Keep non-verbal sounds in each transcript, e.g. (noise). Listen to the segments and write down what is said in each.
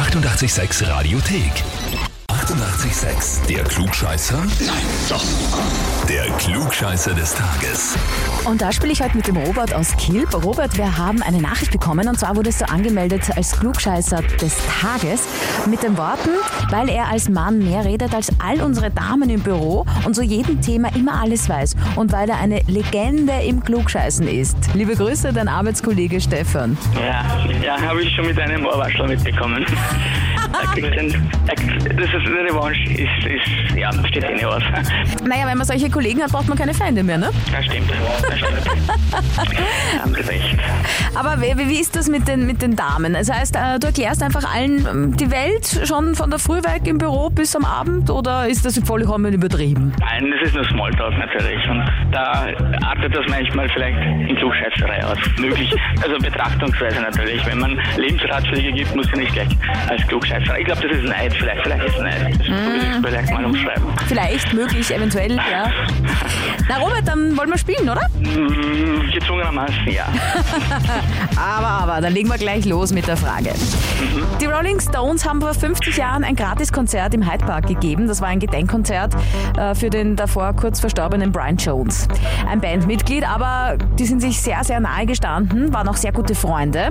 886 Radiothek. 88,6. Der Klugscheißer? Nein, doch. Der Klugscheißer des Tages. Und da spiele ich heute mit dem Robert aus Kiel. Robert, wir haben eine Nachricht bekommen und zwar wurdest du angemeldet als Klugscheißer des Tages mit den Worten, weil er als Mann mehr redet als all unsere Damen im Büro und zu jedem Thema immer alles weiß und weil er eine Legende im Klugscheißen ist. Liebe Grüße, dein Arbeitskollege Stefan. Ja, ja habe ich schon mit einem Ohrwaschler mitbekommen. (laughs) Das ist eine Revanche, ist, ist, ja, steht eh nicht aus. (laughs) Naja, wenn man solche Kollegen hat, braucht man keine Feinde mehr, ne? Das stimmt, das stimmt. (laughs) Haben Sie recht. Aber wie, wie ist das mit den, mit den Damen? Das heißt, äh, du erklärst einfach allen ähm, die Welt schon von der Früh weg im Büro bis am Abend oder ist das vollkommen übertrieben? Nein, das ist nur Smalltalk natürlich und da artet das manchmal vielleicht in Klugscheißerei aus. Möglich, also betrachtungsweise natürlich. Wenn man Lebensratschläge gibt, muss ja nicht gleich als Klugscheißer. Ich glaube, das ist Neid, vielleicht, vielleicht ist Neid. Ich es vielleicht mal umschreiben. Vielleicht, möglich, eventuell, ja. Na Robert, dann wollen wir spielen, oder? Mm, Gezwungenermaßen, ja. (laughs) Aber, aber, dann legen wir gleich los mit der Frage. Die Rolling Stones haben vor 50 Jahren ein Gratiskonzert im Hyde Park gegeben. Das war ein Gedenkkonzert äh, für den davor kurz verstorbenen Brian Jones. Ein Bandmitglied, aber die sind sich sehr, sehr nahe gestanden, waren auch sehr gute Freunde.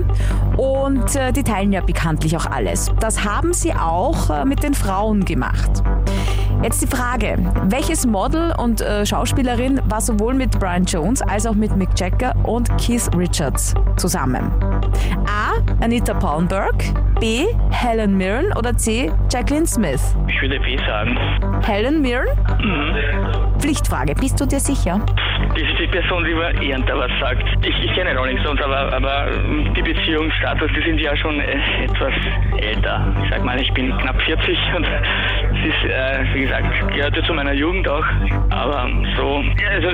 Und äh, die teilen ja bekanntlich auch alles. Das haben sie auch äh, mit den Frauen gemacht. Jetzt die Frage, welches Model und äh, Schauspielerin war sowohl mit Brian Jones als auch mit Mick Jagger und Keith Richards zusammen? A. Anita Palmberg, B. Helen Mirren oder C. Jacqueline Smith? Ich würde B sagen. Helen Mirren? Pflichtfrage, bist du dir sicher? Das ist die Person, die mir eher was sagt. Ich, ich kenne Rolling Stones, aber, aber ähm, die Beziehungsstatus, die sind ja schon äh, etwas älter. Ich sag mal, ich bin knapp 40 und (laughs) es ist, äh, wie gesagt, gehörte zu meiner Jugend auch. Aber so, also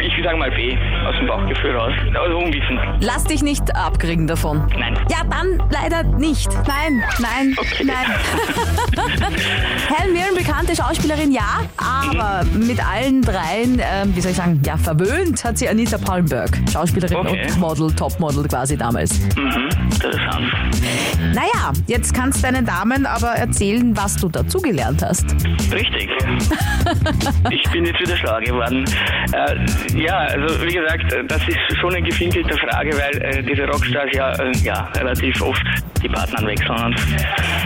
ich würde sagen mal B, aus dem Bauchgefühl raus. Also unwissend. Lass dich nicht abkriegen davon. Nein. Ja, dann leider nicht. Nein, nein, Okay. nein. (laughs) Helen Mirren, bekannte Schauspielerin, ja, aber mit allen dreien, ähm, wie soll ich sagen, ja, verwöhnt hat sie Anita Palmberg. Schauspielerin Okay. und Model, Topmodel quasi damals. Mhm, interessant. Jetzt kannst du deinen Damen aber erzählen, was du dazugelernt hast. Richtig. (laughs) ich bin jetzt wieder schlau geworden. Äh, ja, also wie gesagt, das ist schon eine gefinkelte Frage, weil äh, diese Rockstars ja, äh, ja relativ oft die Partner wechseln. Und,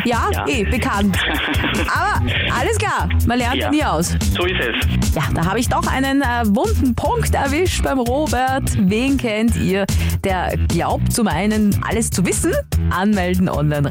Ja, Ja. eh, bekannt. Aber alles klar, man lernt Ja. nie aus. so ist es. Ja, da habe ich doch einen äh, wunden Punkt erwischt beim Robert. Wen kennt ihr, der glaubt zu meinen, alles zu wissen? Anmelden online